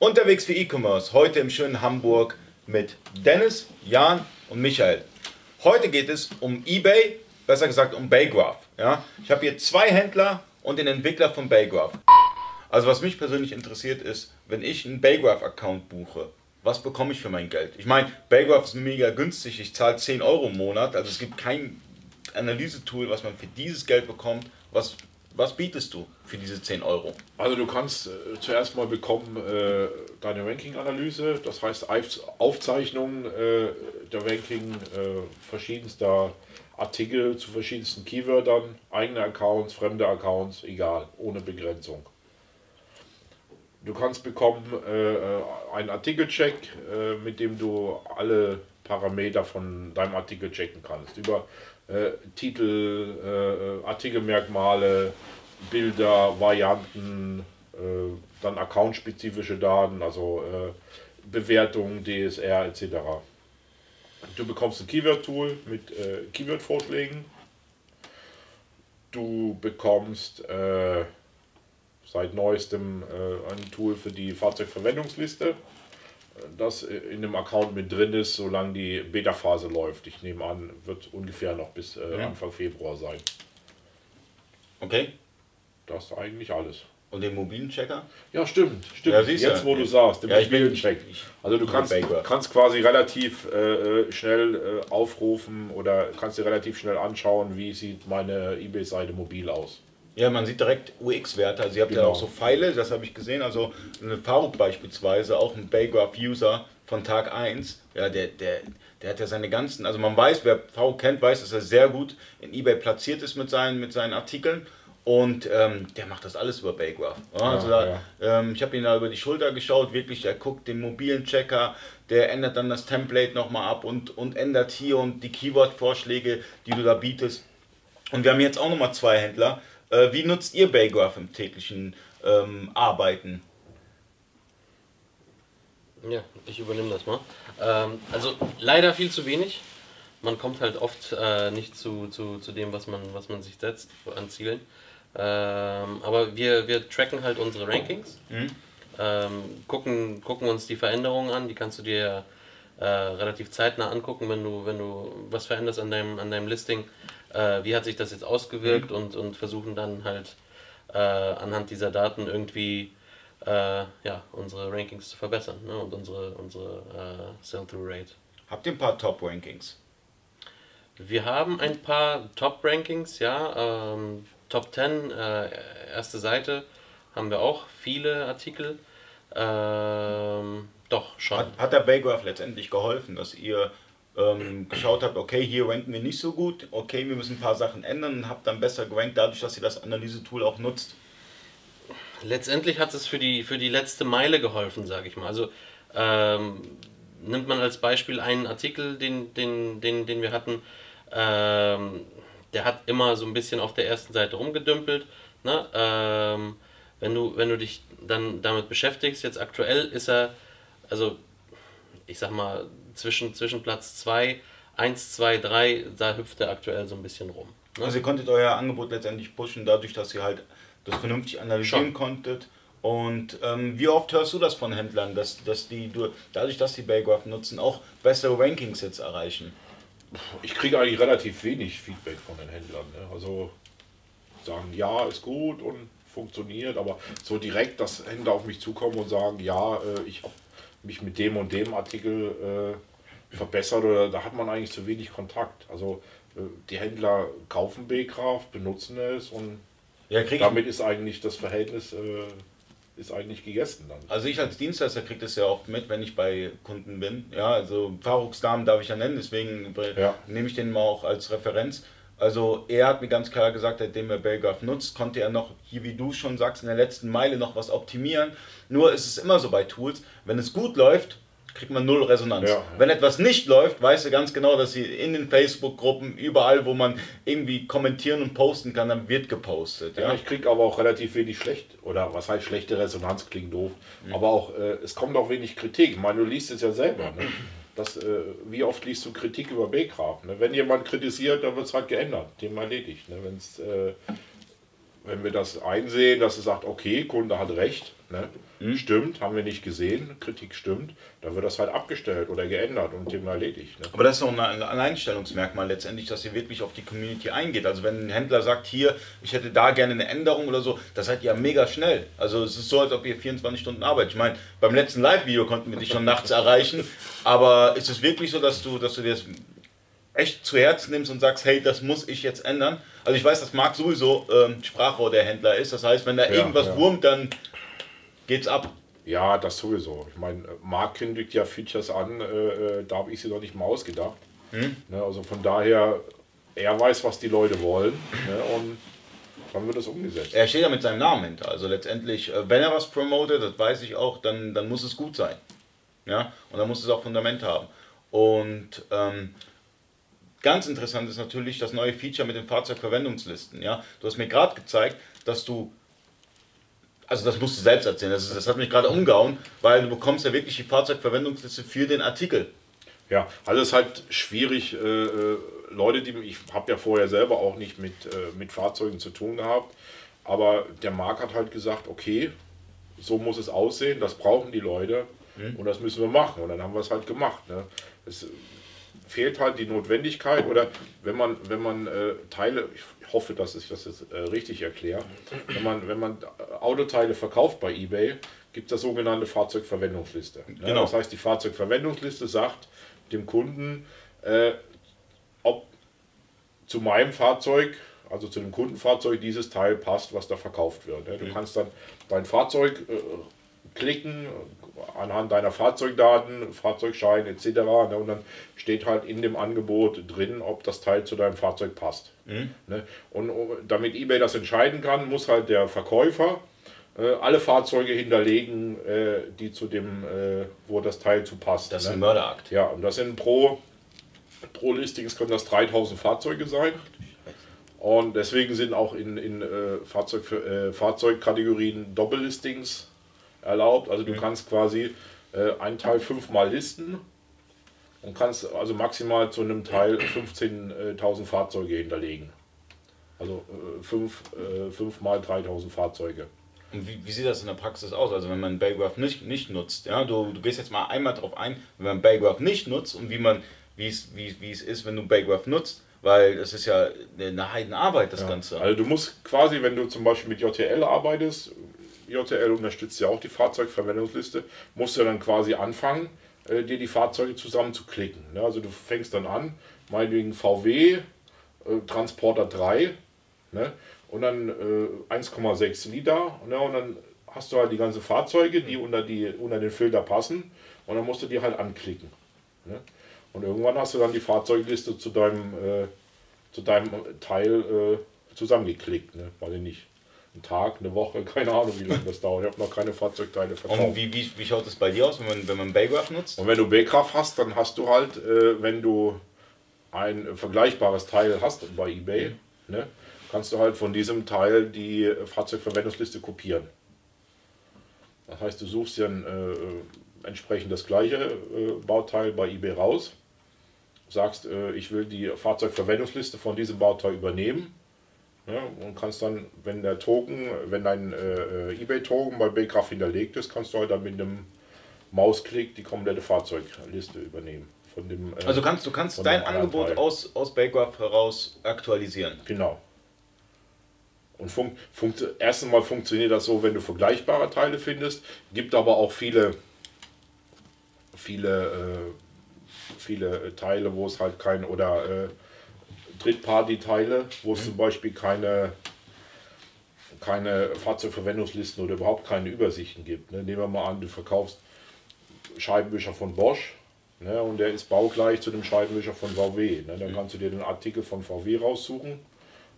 Unterwegs für E-Commerce, heute im schönen Hamburg mit Dennis, Jan und Michael. Heute geht es um eBay, besser gesagt um Baygraph. Ja? Ich habe hier zwei Händler und den Entwickler von Baygraph. Also was mich persönlich interessiert ist, wenn ich einen Baygraph-Account buche, was bekomme ich für mein Geld? Ich meine, Baygraph ist mega günstig, ich zahle 10 Euro im Monat, also es gibt kein Analysetool, was man für dieses Geld bekommt, was was bietest du für diese 10 Euro? Also du kannst äh, zuerst mal bekommen äh, deine Ranking-Analyse, das heißt Aufzeichnung äh, der Ranking äh, verschiedenster Artikel zu verschiedensten Keywörtern, eigene Accounts, fremde Accounts, egal, ohne Begrenzung. Du kannst bekommen äh, äh, einen Artikelcheck, mit dem du alle Parameter von deinem Artikel checken kannst. Über äh, Titel, äh, Artikelmerkmale, Bilder, Varianten, äh, dann accountspezifische Daten, also äh, Bewertung, DSR etc. Du bekommst ein Keyword-Tool mit Keyword-Vorschlägen. Du bekommst seit neuestem ein Tool für die Fahrzeugverwendungsliste das in dem Account mit drin ist, solange die Beta-Phase läuft. Ich nehme an, wird ungefähr noch bis äh, ja. Anfang Februar sein. Okay. Das ist eigentlich alles. Und den mobilen Checker? Ja, stimmt. stimmt. Ja, Jetzt, wo du sagst, den ja, mobilen Check. Also du kannst, kannst quasi relativ äh, äh, schnell äh, aufrufen oder kannst dir relativ schnell anschauen, wie sieht meine eBay-Seite mobil aus. Ja, man sieht direkt UX-Werte. Also ihr habt genau. ja auch so Pfeile, das habe ich gesehen. Also eine Faruk beispielsweise, auch ein Baygraph-User von Tag 1, ja, der, der, der hat ja seine ganzen, also man weiß, wer Faruk kennt, weiß, dass er sehr gut in Ebay platziert ist mit seinen, mit seinen Artikeln. Und ähm, der macht das alles über Baygraph. Ja, also da, ja. ähm, ich habe ihn da über die Schulter geschaut, wirklich, er guckt den mobilen Checker, der ändert dann das Template nochmal ab und, und ändert hier und die Keyword-Vorschläge, die du da bietest. Und wir haben jetzt auch nochmal zwei Händler, äh, wie nutzt ihr Baygraph im täglichen ähm, Arbeiten? Ja, ich übernehme das mal. Ähm, also leider viel zu wenig. Man kommt halt oft äh, nicht zu, zu, zu dem, was man, was man sich setzt an Zielen. Ähm, aber wir, wir tracken halt unsere Rankings, mhm. ähm, gucken, gucken uns die Veränderungen an, die kannst du dir äh, relativ zeitnah angucken, wenn du, wenn du was veränderst an deinem, an deinem Listing äh, wie hat sich das jetzt ausgewirkt mhm. und, und versuchen dann halt äh, anhand dieser Daten irgendwie äh, ja, unsere Rankings zu verbessern ne? und unsere, unsere äh, Sell-Through-Rate. Habt ihr ein paar Top-Rankings? Wir haben ein paar Top-Rankings, ja. Ähm, Top 10, äh, erste Seite, haben wir auch viele Artikel. Ähm, doch, schon. Hat, hat der Baygraph letztendlich geholfen, dass ihr ähm, geschaut habt, okay, hier ranken wir nicht so gut, okay, wir müssen ein paar Sachen ändern und habt dann besser gerankt, dadurch, dass ihr das Analyse-Tool auch nutzt? Letztendlich hat es für die, für die letzte Meile geholfen, sage ich mal. Also ähm, nimmt man als Beispiel einen Artikel, den, den, den, den wir hatten, ähm, der hat immer so ein bisschen auf der ersten Seite rumgedümpelt. Ne? Ähm, wenn, du, wenn du dich dann damit beschäftigst, jetzt aktuell ist er, also ich sag mal, zwischen, zwischen Platz 2, 1, 2, 3, da hüpft er aktuell so ein bisschen rum. Ne? Also ihr konntet euer Angebot letztendlich pushen, dadurch, dass ihr halt das vernünftig analysieren Schon. konntet. Und ähm, wie oft hörst du das von Händlern, dass, dass die dadurch, dass die Baygraph nutzen, auch bessere Rankings jetzt erreichen? Ich kriege eigentlich relativ wenig Feedback von den Händlern. Ne? Also sagen, ja, ist gut und funktioniert, aber so direkt, dass Händler auf mich zukommen und sagen, ja, äh, ich habe mich mit dem und dem Artikel äh, verbessert oder da hat man eigentlich zu wenig Kontakt. Also äh, die Händler kaufen B-Kraft, benutzen es und ja, damit ist eigentlich das Verhältnis äh, ist eigentlich gegessen dann. Also ich als Dienstleister kriege das ja oft mit, wenn ich bei Kunden bin. Ja, also Faruks Namen darf ich ja nennen, deswegen ja. nehme ich den mal auch als Referenz. Also er hat mir ganz klar gesagt, seitdem er Belgraph nutzt, konnte er noch, hier wie du schon sagst, in der letzten Meile noch was optimieren. Nur ist es immer so bei Tools, wenn es gut läuft, kriegt man null Resonanz. Ja. Wenn etwas nicht läuft, weißt du ganz genau, dass sie in den Facebook-Gruppen, überall, wo man irgendwie kommentieren und posten kann, dann wird gepostet. Ja, ja ich kriege aber auch relativ wenig schlecht, oder was heißt schlechte Resonanz, klingt doof, mhm. aber auch, äh, es kommt auch wenig Kritik. Ich meine, du liest es ja selber. Ne? Das, äh, wie oft liest du Kritik über Baycraft? Ne? Wenn jemand kritisiert, dann wird es halt geändert, Thema erledigt. Ne? Wenn's, äh, wenn wir das einsehen, dass er sagt, okay, Kunde hat recht, ne? Mhm. stimmt, haben wir nicht gesehen, Kritik stimmt, dann wird das halt abgestellt oder geändert und Thema erledigt. Ne? Aber das ist auch ein Alleinstellungsmerkmal letztendlich, dass ihr wirklich auf die Community eingeht. Also wenn ein Händler sagt, hier, ich hätte da gerne eine Änderung oder so, das seid ihr ja mega schnell. Also es ist so, als ob ihr 24 Stunden arbeitet. Ich meine, beim letzten Live-Video konnten wir dich schon nachts erreichen, aber ist es wirklich so, dass du, dass du dir das echt zu Herzen nimmst und sagst, hey, das muss ich jetzt ändern. Also ich weiß, dass Marc sowieso ähm, Sprachrohr der Händler ist. Das heißt, wenn da ja, irgendwas ja. wurmt, dann geht's ab. Ja, das sowieso. Ich meine, Marc kündigt ja Features an, äh, äh, da habe ich sie noch nicht mal ausgedacht. Hm? Ne, also von daher, er weiß, was die Leute wollen ne, und dann wird das umgesetzt. Er steht ja mit seinem Namen hinter. Also letztendlich, äh, wenn er was promotet, das weiß ich auch, dann, dann muss es gut sein. Ja? Und dann muss es auch Fundament haben. Und ähm, Ganz interessant ist natürlich das neue Feature mit den Fahrzeugverwendungslisten. Ja? Du hast mir gerade gezeigt, dass du, also das musst du selbst erzählen, das, ist, das hat mich gerade umgehauen, weil du bekommst ja wirklich die Fahrzeugverwendungsliste für den Artikel. Ja, also es ist halt schwierig, äh, äh Leute, die ich habe ja vorher selber auch nicht mit, äh, mit Fahrzeugen zu tun gehabt, aber der Marc hat halt gesagt, okay, so muss es aussehen, das brauchen die Leute mhm. und das müssen wir machen und dann haben wir es halt gemacht. Ne? Es, fehlt halt die Notwendigkeit oder wenn man, wenn man äh, Teile, ich hoffe, dass ich das jetzt äh, richtig erkläre, wenn man, wenn man Autoteile verkauft bei eBay, gibt es das sogenannte Fahrzeugverwendungsliste. Ne? Genau. Das heißt, die Fahrzeugverwendungsliste sagt dem Kunden, äh, ob zu meinem Fahrzeug, also zu dem Kundenfahrzeug, dieses Teil passt, was da verkauft wird. Ne? Du mhm. kannst dann dein Fahrzeug äh, klicken, anhand deiner Fahrzeugdaten, Fahrzeugschein etc. Ne, und dann steht halt in dem Angebot drin, ob das Teil zu deinem Fahrzeug passt. Mhm. Ne, und damit eBay das entscheiden kann, muss halt der Verkäufer äh, alle Fahrzeuge hinterlegen, äh, die zu dem, äh, wo das Teil zu passt. Das ist ne? ein Mörderakt. Ja, und das sind pro, pro Listings können das 3000 Fahrzeuge sein. Und deswegen sind auch in, in Fahrzeug, Fahrzeugkategorien Doppellistings erlaubt. Also du kannst quasi äh, einen Teil fünfmal listen und kannst also maximal zu einem Teil 15.000 Fahrzeuge hinterlegen. Also äh, fünf, äh, fünf mal 3000 Fahrzeuge. Und wie, wie, sieht das in der Praxis aus? Also wenn man Baygraph nicht, nicht nutzt, ja, du, du gehst jetzt mal einmal darauf ein, wenn man Baygraph nicht nutzt und wie man, wie es, wie, wie es ist, wenn du Baygraph nutzt, weil es ist ja eine Heidenarbeit, das ja. Ganze. Also du musst quasi, wenn du zum Beispiel mit JTL arbeitest, JTL unterstützt ja auch die Fahrzeugverwendungsliste, musst du dann quasi anfangen, äh, dir die Fahrzeuge zusammen zu klicken. Ne? Also du fängst dann an, meinetwegen VW, äh, Transporter 3, ne? und dann äh, 1,6 Liter, ne? und dann hast du halt die ganzen Fahrzeuge, die unter, die unter den Filter passen, und dann musst du die halt anklicken. Ne? Und irgendwann hast du dann die Fahrzeugliste zu deinem, äh, zu deinem Teil äh, zusammengeklickt, ne? ich nicht ein Tag, eine Woche, keine Ahnung, wie lange das dauert. Ich habe noch keine Fahrzeugteile verkauft. Und wie, wie, wie schaut es bei dir aus, wenn man, wenn man Baygraph nutzt? Und wenn du Baygraph hast, dann hast du halt, äh, wenn du ein vergleichbares Teil hast bei eBay, mhm. ne, kannst du halt von diesem Teil die Fahrzeugverwendungsliste kopieren. Das heißt, du suchst dir ein, äh, entsprechend das gleiche äh, Bauteil bei eBay raus, sagst, äh, ich will die Fahrzeugverwendungsliste von diesem Bauteil übernehmen ja, und kannst dann, wenn der Token, wenn dein äh, äh eBay-Token bei Baycraft hinterlegt ist, kannst du halt dann mit einem Mausklick die komplette Fahrzeugliste übernehmen. Von dem, äh, also kannst du kannst dein Angebot aus, aus Baycraft heraus aktualisieren. Genau. Und fun funkt, erst einmal funktioniert das so, wenn du vergleichbare Teile findest. Gibt aber auch viele, viele, äh, viele Teile, wo es halt kein oder äh, Drittparty-Teile, wo es mhm. zum Beispiel keine, keine Fahrzeugverwendungslisten oder überhaupt keine Übersichten gibt. Ne? Nehmen wir mal an, du verkaufst Scheibenwischer von Bosch ne? und der ist baugleich zu dem Scheibenwischer von VW. Ne? Dann mhm. kannst du dir den Artikel von VW raussuchen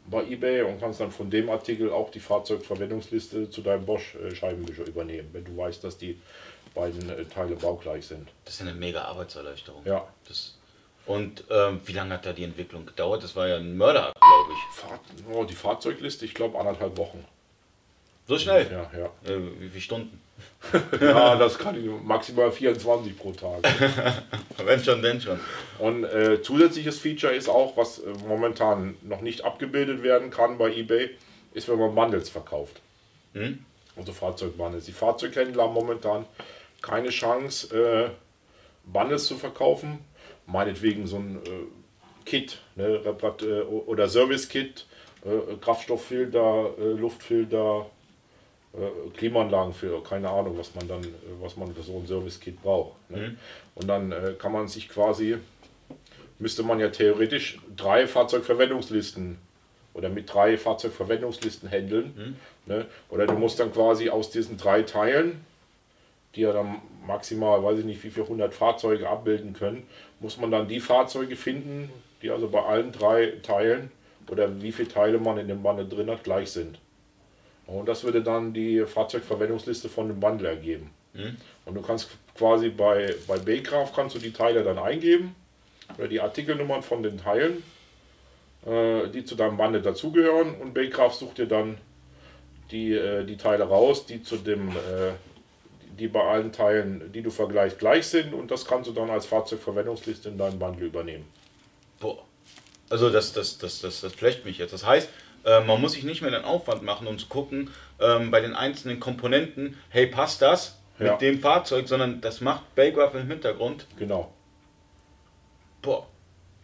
bei eBay und kannst dann von dem Artikel auch die Fahrzeugverwendungsliste zu deinem Bosch äh, Scheibenwischer übernehmen, wenn du weißt, dass die beiden äh, Teile baugleich sind. Das ist eine mega Arbeitserleichterung. Ja. Das und ähm, wie lange hat da die Entwicklung gedauert? Das war ja ein Mörder, glaube ich. Fahr oh, die Fahrzeugliste, ich glaube anderthalb Wochen. So schnell? Ja, ja. Äh, wie viele Stunden? ja, das kann ich maximal 24 pro Tag. wenn schon, denn schon. Und äh, zusätzliches Feature ist auch, was äh, momentan noch nicht abgebildet werden kann bei eBay, ist, wenn man Bundles verkauft. Hm? Also Fahrzeugbundles. Die Fahrzeughändler haben momentan keine Chance, äh, Bundles zu verkaufen. Meinetwegen so ein äh, Kit ne, äh, oder Service-Kit, äh, Kraftstofffilter, äh, Luftfilter, Klimaanlagen für, keine Ahnung, was man dann, was man für so ein Service-Kit braucht. Ne? Mhm. Und dann kann man sich quasi, müsste man ja theoretisch drei Fahrzeugverwendungslisten oder mit drei Fahrzeugverwendungslisten handeln. Mhm. Ne? Oder du musst dann quasi aus diesen drei Teilen, die ja dann maximal, weiß ich nicht, wie viele hundert Fahrzeuge abbilden können, muss man dann die Fahrzeuge finden, die also bei allen drei Teilen oder wie viele Teile man in dem Bundle drin hat, gleich sind. Und das würde dann die Fahrzeugverwendungsliste von dem Bundle ergeben. Mhm. Und du kannst quasi bei, bei Baycraft kannst du die Teile dann eingeben oder die Artikelnummern von den Teilen äh, die zu deinem Bande dazugehören und Baycraft sucht dir dann die, äh, die Teile raus, die zu dem, äh, die bei allen Teilen, die du vergleichst, gleich sind und das kannst du dann als Fahrzeugverwendungsliste in deinem Bundle übernehmen. Boah. Also das, das, das, das, das flecht mich jetzt. Das heißt, äh, man muss sich nicht mehr den Aufwand machen, um zu gucken, ähm, bei den einzelnen Komponenten, hey, passt das mit ja. dem Fahrzeug, sondern das macht Baygraph im Hintergrund. Genau. Boah.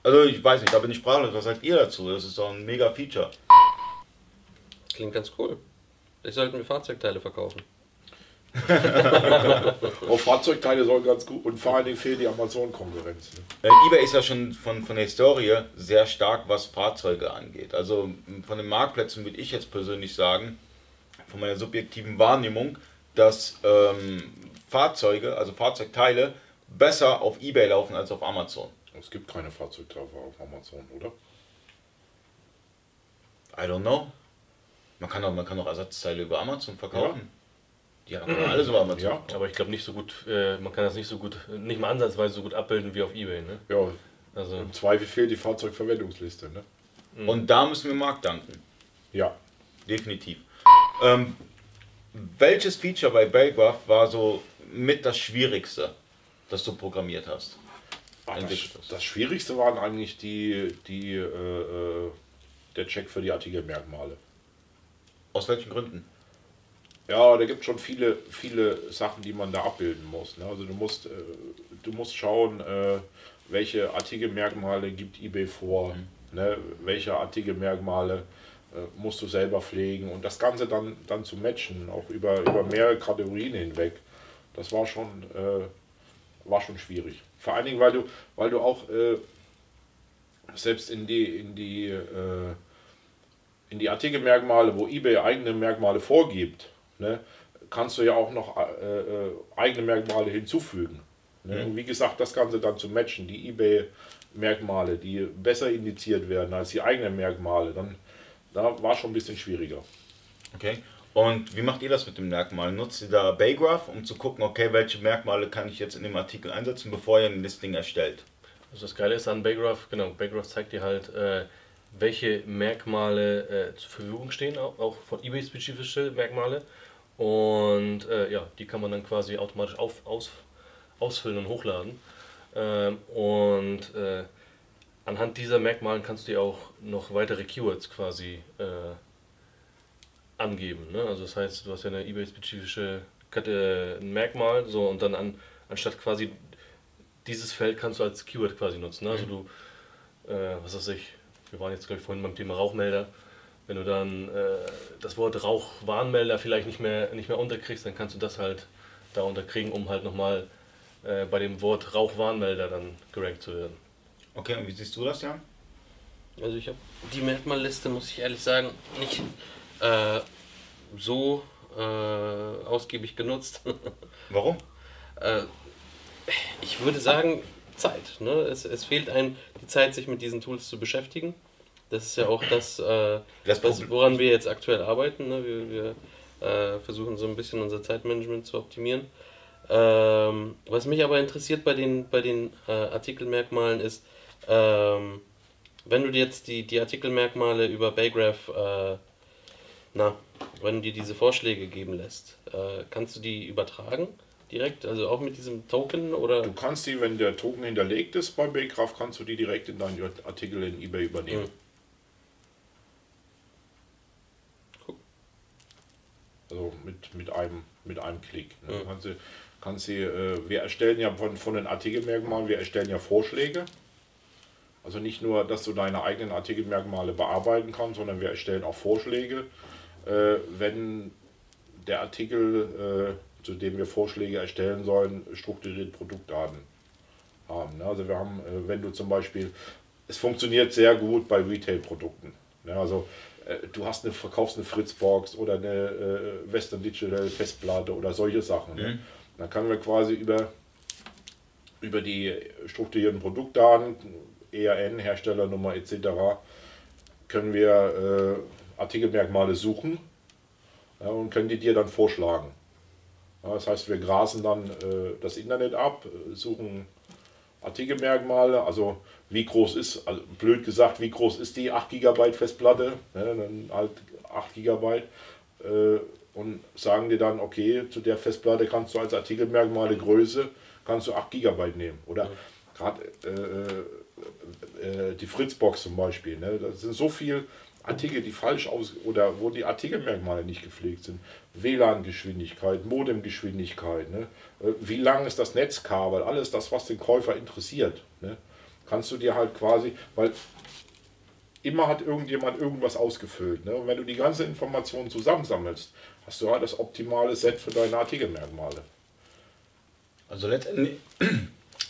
Also ich weiß nicht, da bin ich sprachlos. Was sagt ihr dazu? Das ist doch ein mega Feature. Klingt ganz cool. Ich sollte mir Fahrzeugteile verkaufen. Auch Fahrzeugteile sollen ganz gut und vor allen Dingen fehlt die Amazon-Konkurrenz. Ne? Äh, eBay ist ja schon von, von der Historie sehr stark, was Fahrzeuge angeht. Also von den Marktplätzen würde ich jetzt persönlich sagen, von meiner subjektiven Wahrnehmung, dass ähm, Fahrzeuge, also Fahrzeugteile, besser auf eBay laufen als auf Amazon. Es gibt keine Fahrzeugteile auf Amazon, oder? I don't know. Man kann auch, man kann auch Ersatzteile über Amazon verkaufen. Ja. Die haben alles über Amazon. Ja, aber ich glaube nicht so gut, äh, man kann das nicht so gut, nicht mal ansatzweise so gut abbilden wie auf Ebay. Ne? Ja, also im Zweifel fehlt die Fahrzeugverwendungsliste. Ne? Mhm. Und da müssen wir Marc danken. Ja. Definitiv. Ähm, welches Feature bei Baygraph war so mit das Schwierigste, das du programmiert hast? das, das, Schwierigste waren eigentlich die, die, äh, äh, der Check für die Artikelmerkmale. Aus welchen Gründen? Ja, da gibt es schon viele, viele Sachen, die man da abbilden muss. Ne? Also du musst, äh, du musst schauen, äh, welche Artikelmerkmale gibt eBay vor, mhm. ne? welche Artikelmerkmale äh, musst du selber pflegen und das Ganze dann, dann zu matchen, auch über, über mehrere Kategorien hinweg. Das war schon, äh, war schon schwierig. Vor allen Dingen, weil du, weil du auch äh, selbst in die, in die, äh, in die Artikelmerkmale, wo eBay eigene Merkmale vorgibt, ne, kannst du ja auch noch äh, äh eigene Merkmale hinzufügen. Ne? Mhm. Wie gesagt, das Ganze dann zu matchen, die eBay-Merkmale, die besser indiziert werden als die eigenen Merkmale, dann da war schon ein bisschen schwieriger. Okay. Und wie macht ihr das mit dem Merkmal? Nutzt ihr da Baygraph, um zu gucken, okay, welche Merkmale kann ich jetzt in dem Artikel einsetzen, bevor ihr ein Listing erstellt? Also das Geile ist an Baygraph, genau, Baygraph zeigt dir halt, äh, welche Merkmale äh, zur Verfügung stehen, auch, auch von eBay-spezifische Merkmale. Und äh, ja, die kann man dann quasi automatisch auf, aus, ausfüllen und hochladen. Ähm, und äh, anhand dieser Merkmalen kannst du dir auch noch weitere Keywords quasi äh, angeben. Ne? Also das heißt, du hast ja eine eBay-spezifische äh, Merkmal, so und dann an, anstatt quasi dieses Feld kannst du als Keyword quasi nutzen. Ne? Also mhm. du, äh, was weiß ich, wir waren jetzt glaube ich vorhin beim Thema Rauchmelder. Wenn du dann äh, das Wort Rauchwarnmelder vielleicht nicht mehr, nicht mehr unterkriegst, dann kannst du das halt da unterkriegen, um halt nochmal äh, bei dem Wort Rauchwarnmelder dann gerankt zu werden. Okay, und wie siehst du das, Jan? Also ich habe die Merkmalliste, muss ich ehrlich sagen, nicht äh, so äh, ausgiebig genutzt. Warum? Äh, ich würde sagen, Zeit. Ne? Es, es fehlt einem die Zeit, sich mit diesen Tools zu beschäftigen. Das ist ja auch das, äh, das was, woran wir jetzt aktuell arbeiten. Ne? Wir, wir äh, versuchen so ein bisschen unser Zeitmanagement zu optimieren. Ähm, was mich aber interessiert bei den, bei den äh, Artikelmerkmalen ist, ähm, wenn du jetzt die, die Artikelmerkmale über Baygraph äh, na, wenn du dir diese Vorschläge geben lässt, äh, kannst du die übertragen direkt, also auch mit diesem Token oder? Du kannst die, wenn der Token hinterlegt ist bei Baycraft, kannst du die direkt in deinen Artikel in eBay übernehmen. Mhm. Also mit, mit, einem, mit einem Klick. Ne? Mhm. Kannst du, kannst du, äh, wir erstellen ja von, von den Artikelmerkmalen, wir erstellen ja Vorschläge. Also nicht nur, dass du deine eigenen Artikelmerkmale bearbeiten kannst, sondern wir erstellen auch Vorschläge, äh, wenn der Artikel, äh, zu dem wir Vorschläge erstellen sollen, strukturierte Produktdaten haben. Ne? Also wir haben, äh, wenn du zum Beispiel, es funktioniert sehr gut bei Retail-Produkten. Ne? Also du hast eine, verkaufst eine Fritzbox oder eine äh, Western Digital Festplatte oder solche Sachen. Ne? Mhm. Dann können wir quasi über, über die strukturierten Produktdaten, ERN, Herstellernummer etc., können wir äh, Artikelmerkmale suchen ja, und können die dir dann vorschlagen. Ja, das heißt, wir grasen dann äh, das Internet ab, suchen Artikelmerkmale, also wie groß ist, also blöd gesagt, wie groß ist die 8 GB Festplatte, ne, dann halt 8 GB äh, und sagen dir dann, okay, zu der Festplatte kannst du als Artikelmerkmale Größe, kannst du 8 GB nehmen. Oder ja. gerade äh, äh, die Fritzbox zum Beispiel, ne, das sind so viele Artikel, die falsch aus oder wo die Artikelmerkmale nicht gepflegt sind. WLAN-Geschwindigkeit, Modemgeschwindigkeit, ne? Äh, wie lang ist das Netzkabel, alles das, was den Käufer interessiert. Ne? Kannst du dir halt quasi, weil immer hat irgendjemand irgendwas ausgefüllt. Ne? Und wenn du die ganze Information zusammensammelst, hast du halt das optimale Set für deine Artikelmerkmale. Also letztendlich,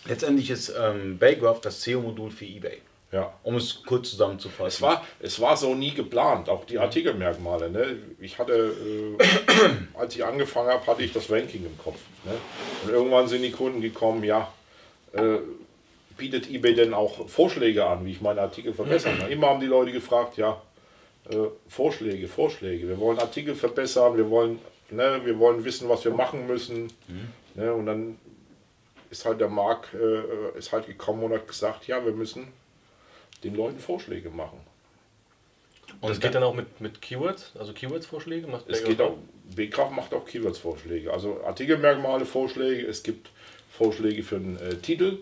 letztendlich ist ähm, Baygraph das SEO-Modul für eBay. Ja. Um es kurz zusammenzufassen. Es war, es war so nie geplant, auch die Artikelmerkmale. Ne? Ich hatte, äh, als ich angefangen habe, hatte ich das Ranking im Kopf. Ne? Und irgendwann sind die Kunden gekommen, ja, äh, bietet eBay denn auch Vorschläge an, wie ich meine Artikel verbessern kann? Immer haben die Leute gefragt, ja, äh, Vorschläge, Vorschläge. Wir wollen Artikel verbessern, wir wollen, ne, wir wollen wissen, was wir machen müssen. Mhm. Ne? Und dann ist halt der Markt äh, ist halt gekommen und hat gesagt, ja, wir müssen den Leuten Vorschläge machen. Und das geht dann auch mit, mit Keywords, also Keywords-Vorschläge? Es geht auch, BKraft macht auch Keywords-Vorschläge, also Artikelmerkmale, Vorschläge, es gibt Vorschläge für einen äh, Titel,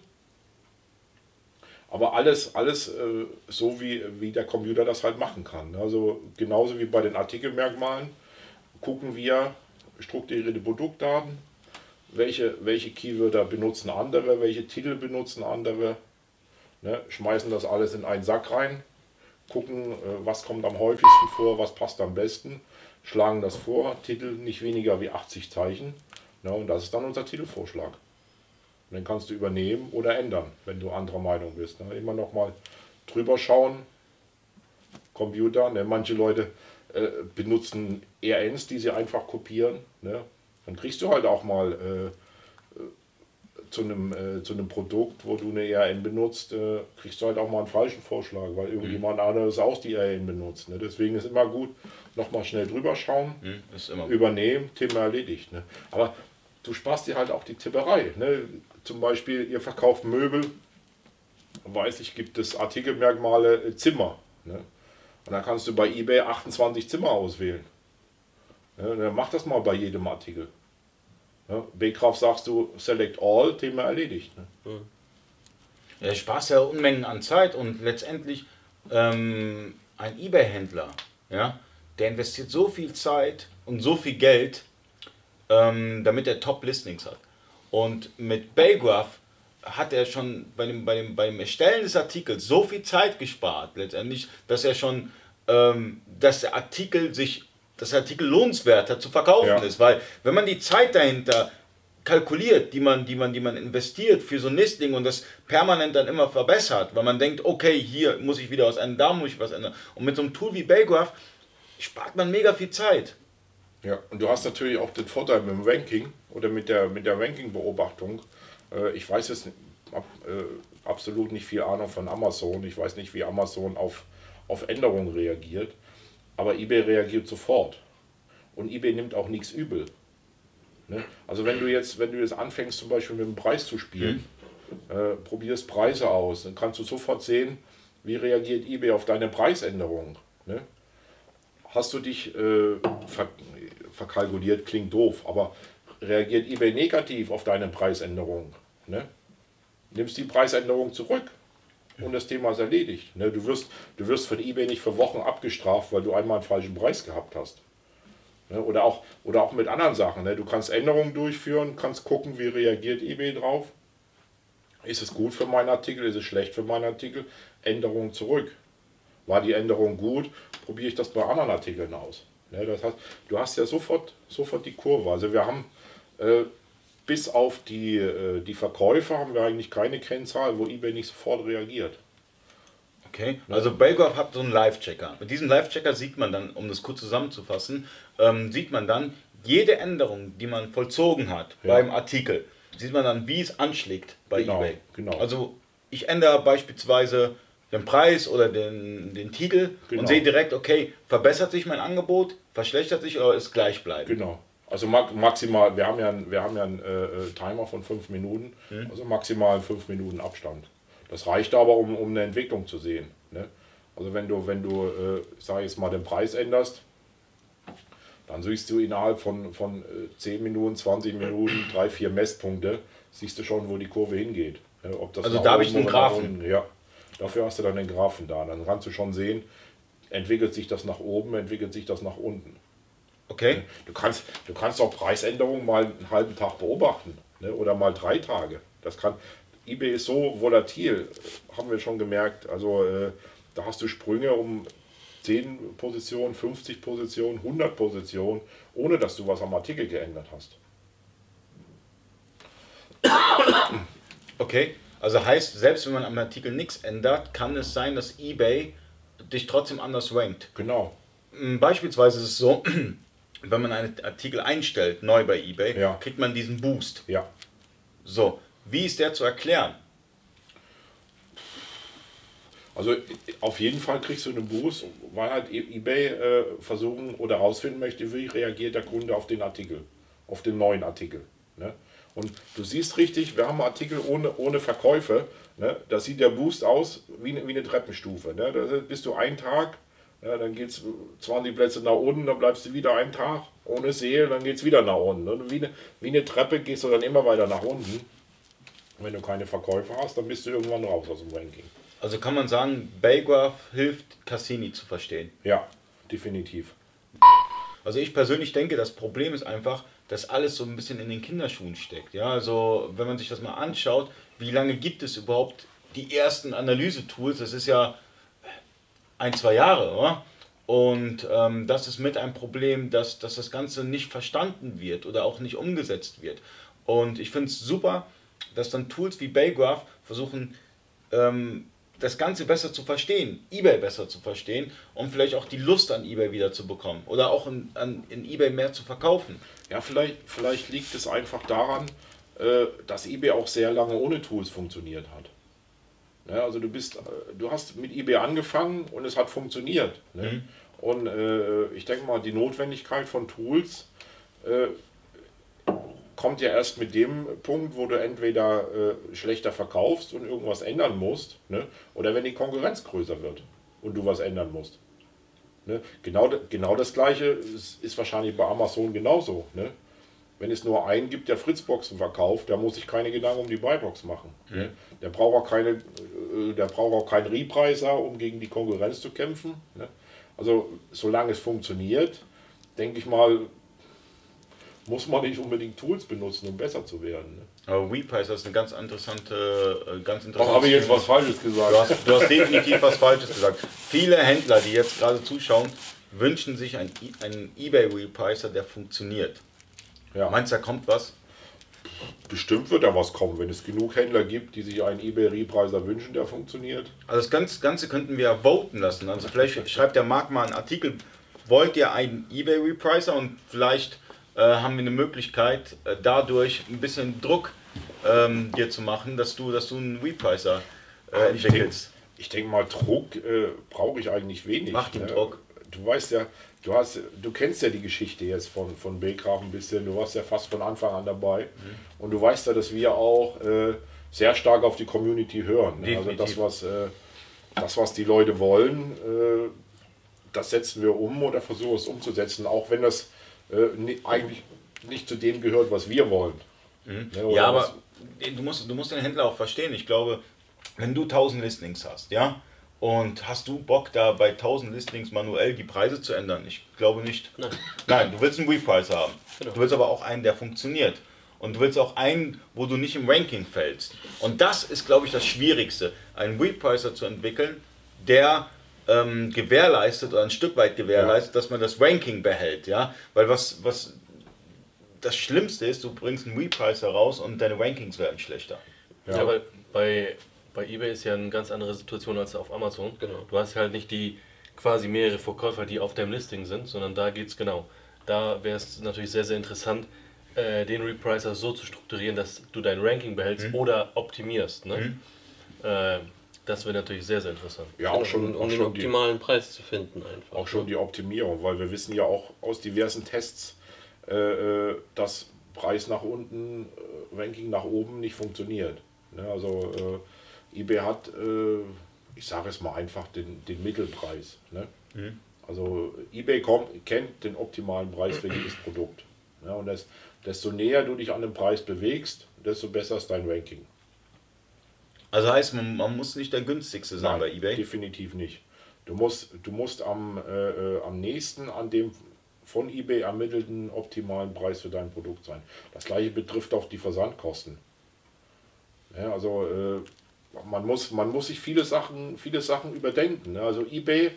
aber alles, alles äh, so, wie, wie der Computer das halt machen kann. Also genauso wie bei den Artikelmerkmalen gucken wir strukturierte Produktdaten, welche, welche Keywörter benutzen andere, welche Titel benutzen andere, Ne, schmeißen das alles in einen Sack rein, gucken, äh, was kommt am häufigsten vor, was passt am besten, schlagen das vor, Titel nicht weniger wie 80 Zeichen. Ne, und das ist dann unser Titelvorschlag. Und den kannst du übernehmen oder ändern, wenn du anderer Meinung bist. Ne. Immer noch mal drüber schauen, Computer. Ne, manche Leute äh, benutzen RNs, die sie einfach kopieren. Ne. Dann kriegst du halt auch mal äh, zu einem, äh, zu einem Produkt, wo du eine ERN benutzt, äh, kriegst du halt auch mal einen falschen Vorschlag, weil irgendjemand mhm. anderes auch die ERN benutzt. Ne? Deswegen ist immer gut, nochmal schnell drüber schauen, mhm, übernehmen, Thema erledigt. Ne? Aber du sparst dir halt auch die Tipperei. Ne? Zum Beispiel, ihr verkauft Möbel, weiß ich, gibt es Artikelmerkmale äh, Zimmer. Ne? Und dann kannst du bei eBay 28 Zimmer auswählen. Ne? Dann mach das mal bei jedem Artikel. Ja, B-Kraft sagst du, Select All, Thema erledigt. Ne? Ja, sparst ja Unmengen an Zeit und letztendlich ähm, ein Ebay-Händler, ja, der investiert so viel Zeit und so viel Geld, ähm, damit er Top-Listings hat. Und mit Baygraph hat er schon bei dem, bei, dem, beim Erstellen des Artikels so viel Zeit gespart, letztendlich, dass er schon, ähm, dass der Artikel sich das Artikel lohnenswerter zu verkaufen ja. ist. Weil wenn man die Zeit dahinter kalkuliert, die man, die, man, die man investiert für so ein Listing und das permanent dann immer verbessert, weil man denkt, okay, hier muss ich wieder was ändern, da muss ich was ändern. Und mit so einem Tool wie Baygraph spart man mega viel Zeit. Ja, und du hast natürlich auch den Vorteil mit dem Ranking oder mit der, mit der Ranking-Beobachtung. Äh, ich weiß jetzt äh, absolut nicht viel Ahnung von Amazon. Ich weiß nicht, wie Amazon auf, auf Änderungen reagiert. Aber eBay reagiert sofort. Und eBay nimmt auch nichts übel. Ne? Also wenn du jetzt, wenn du jetzt anfängst zum Beispiel mit dem Preis zu spielen, mhm. äh, probierst Preise aus, dann kannst du sofort sehen, wie reagiert eBay auf deine Preisänderung. Ne? Hast du dich äh, ver verkalkuliert, klingt doof, aber reagiert eBay negativ auf deine Preisänderung? Ne? Nimmst die Preisänderung zurück und das Thema ist erledigt. Ne? Du, wirst, du wirst von eBay nicht für Wochen abgestraft, weil du einmal einen falschen Preis gehabt hast. Ne? Oder, auch, oder auch mit anderen Sachen. Ne? Du kannst Änderungen durchführen, kannst gucken, wie reagiert eBay drauf. Ist es gut für meinen Artikel, ist es schlecht für meinen Artikel? Änderungen zurück. War die Änderung gut, probiere ich das bei anderen Artikeln aus. Das heißt, du hast ja sofort, sofort die Kurve. Also wir haben äh, bis auf die, äh, die Verkäufer haben wir eigentlich keine Kennzahl, wo eBay nicht sofort reagiert. Okay, also Belgraph hat so einen Live-Checker. Mit diesem Live-Checker sieht man dann, um das kurz zusammenzufassen, ähm, sieht man dann jede Änderung, die man vollzogen hat ja. beim Artikel, sieht man dann, wie es anschlägt bei genau, eBay. Genau. Also ich ändere beispielsweise den Preis oder den, den Titel genau. und sehe direkt, okay, verbessert sich mein Angebot, verschlechtert sich oder ist gleichbleibend. Genau. Also maximal, wir haben ja, einen, wir haben ja einen äh, äh Timer von fünf Minuten, hm. also maximal fünf Minuten Abstand. Das reicht aber, um, um eine Entwicklung zu sehen. Ne? Also wenn du, wenn du, äh, sag ich jetzt mal, den Preis änderst, dann siehst du innerhalb von, von 10 äh, Minuten, 20 Minuten, 3, 4 Messpunkte, siehst du schon, wo die Kurve hingeht. Ne? Ob das also da habe ich einen Graphen. ja, dafür hast du dann den Graphen da. Dann kannst du schon sehen, entwickelt sich das nach oben, entwickelt sich das nach unten. Okay. Du kannst, du kannst auch Preisänderungen mal einen halben Tag beobachten ne? oder mal drei Tage. Das kann, eBay ist so volatil, haben wir schon gemerkt. Also äh, da hast du Sprünge um 10 Positionen, 50 Positionen, 100 Positionen, ohne dass du was am Artikel geändert hast. Okay, also heißt, selbst wenn man am Artikel nichts ändert, kann es sein, dass eBay dich trotzdem anders rankt. Genau. Hm, beispielsweise ist es so, wenn man einen Artikel einstellt, neu bei eBay, ja. kriegt man diesen Boost. Ja. So, wie ist der zu erklären? Also auf jeden Fall kriegst du einen Boost, weil halt e- eBay äh, versuchen oder herausfinden möchte, wie reagiert der Kunde auf den Artikel, auf den neuen Artikel. Ne? Und du siehst richtig, wir haben Artikel ohne, ohne Verkäufe, ne? da sieht der Boost aus wie eine, wie eine Treppenstufe. Ne? Da bist du einen Tag, ja, dann geht es 20 Plätze nach unten, dann bleibst du wieder einen Tag ohne Seel, dann geht es wieder nach unten. Und wie eine, wie eine Treppe gehst du dann immer weiter nach unten. Wenn du keine Verkäufe hast, dann bist du irgendwann raus aus dem Ranking. Also kann man sagen, Baygraph hilft Cassini zu verstehen. Ja, definitiv. Also ich persönlich denke, das Problem ist einfach, dass alles so ein bisschen in den Kinderschuhen steckt. Ja, also wenn man sich das mal anschaut, wie lange gibt es überhaupt die ersten Analysetools? Das ist ja ein, zwei Jahre, oder? Und ähm, das ist mit ein Problem, dass, dass das Ganze nicht verstanden wird oder auch nicht umgesetzt wird. Und ich finde es super, dass dann Tools wie Baygraph versuchen, ähm, das Ganze besser zu verstehen, eBay besser zu verstehen, um vielleicht auch die Lust an eBay wieder zu bekommen oder auch in, an, in eBay mehr zu verkaufen. Ja, vielleicht, vielleicht liegt es einfach daran, äh, dass eBay auch sehr lange ohne Tools funktioniert hat. Ja, also du bist, äh, du hast mit eBay angefangen und es hat funktioniert. Ne? Mhm. Und äh, ich denke mal, die Notwendigkeit von Tools äh, kommt ja erst mit dem Punkt, wo du entweder äh, schlechter verkaufst und irgendwas ändern musst, ne? oder wenn die Konkurrenz größer wird und du was ändern musst. Ne? Genau, genau das gleiche ist, ist wahrscheinlich bei Amazon genauso. Ne? Wenn es nur einen gibt, der Fritzboxen verkauft, da muss ich keine Gedanken um die Buybox machen. Mhm. Der braucht auch keine, äh, der braucht auch keinen Repreiser, um gegen die Konkurrenz zu kämpfen. Ne? Also solange es funktioniert, denke ich mal, muss man nicht unbedingt Tools benutzen, um besser zu werden. Ne? Aber WePrice ist eine ganz interessante, äh, ganz interessante. habe ich jetzt was Falsches gesagt? Du hast, du hast definitiv was Falsches gesagt. Viele Händler, die jetzt gerade zuschauen, wünschen sich einen, einen eBay Repricer, der funktioniert. Ja. Meinst du, da kommt was? Bestimmt wird da was kommen, wenn es genug Händler gibt, die sich einen eBay Repricer wünschen, der funktioniert. Also das Ganze könnten wir voten lassen. Also vielleicht schreibt der Marc mal einen Artikel, wollt ihr einen eBay Repricer und vielleicht äh, haben wir eine Möglichkeit, äh, dadurch ein bisschen Druck ähm, dir zu machen, dass du, dass du einen Repricer äh, entwickelst. Ich denke denk mal, Druck äh, brauche ich eigentlich wenig. Mach den ne? Druck. Du weißt ja, du hast, du kennst ja die Geschichte jetzt von, von Begraf ein bisschen, du warst ja fast von Anfang an dabei. Mhm. Und du weißt ja, dass wir auch äh, sehr stark auf die Community hören. Ne? Also das, was, äh, das, was die Leute wollen, äh, das setzen wir um oder versuchen es umzusetzen, auch wenn das äh, eigentlich nicht zu dem gehört, was wir wollen. Mhm. Ja, ja aber du musst, du musst den Händler auch verstehen. Ich glaube, wenn du 1000 Listings hast, ja, Und hast du Bock, da bei 1000 Listings manuell die Preise zu ändern? Ich glaube nicht. Nein, Nein du willst einen Reprice haben. Genau. Du willst aber auch einen, der funktioniert. Und du willst auch einen, wo du nicht im Ranking fällst. Und das ist, glaube ich, das Schwierigste, einen Repricer zu entwickeln, der ähm, gewährleistet oder ein Stück weit gewährleistet, ja. dass man das Ranking behält. Ja? Weil was, was das Schlimmste ist, du bringst einen Repricer raus und deine Rankings werden schlechter. Ja, ja weil bei, bei eBay ist ja eine ganz andere Situation als auf Amazon. Genau. Du hast halt nicht die quasi mehrere Verkäufer, die auf deinem Listing sind, sondern da geht es genau. Da wäre es natürlich sehr, sehr interessant, äh, den Repricer so zu strukturieren, dass du dein Ranking behältst mhm. oder optimierst. Ne? Mhm. Äh, das wäre natürlich sehr, sehr interessant. Ja, auch schon, um, um den optimalen die, Preis zu finden einfach. Auch schon die Optimierung, weil wir wissen ja auch aus diversen Tests, äh, äh dass Preis nach unten, äh, Ranking nach oben nicht funktioniert. Ne? Also äh, eBay hat, äh, ich sage es mal einfach, den, den Mittelpreis. Ne? Mhm. Also eBay kommt, kennt den optimalen Preis für jedes Produkt. Ne? Und das, desto näher du dich an den Preis bewegst, desto besser ist dein Ranking. Also heißt, man, man muss nicht der günstigste sein Nein, bei eBay? definitiv nicht. Du musst, du musst am, äh, äh, am nächsten an dem von eBay ermittelten optimalen Preis für dein Produkt sein. Das gleiche betrifft auch die Versandkosten. Ja, also äh, man, muss, man muss sich viele Sachen, viele Sachen überdenken. Ne? Also eBay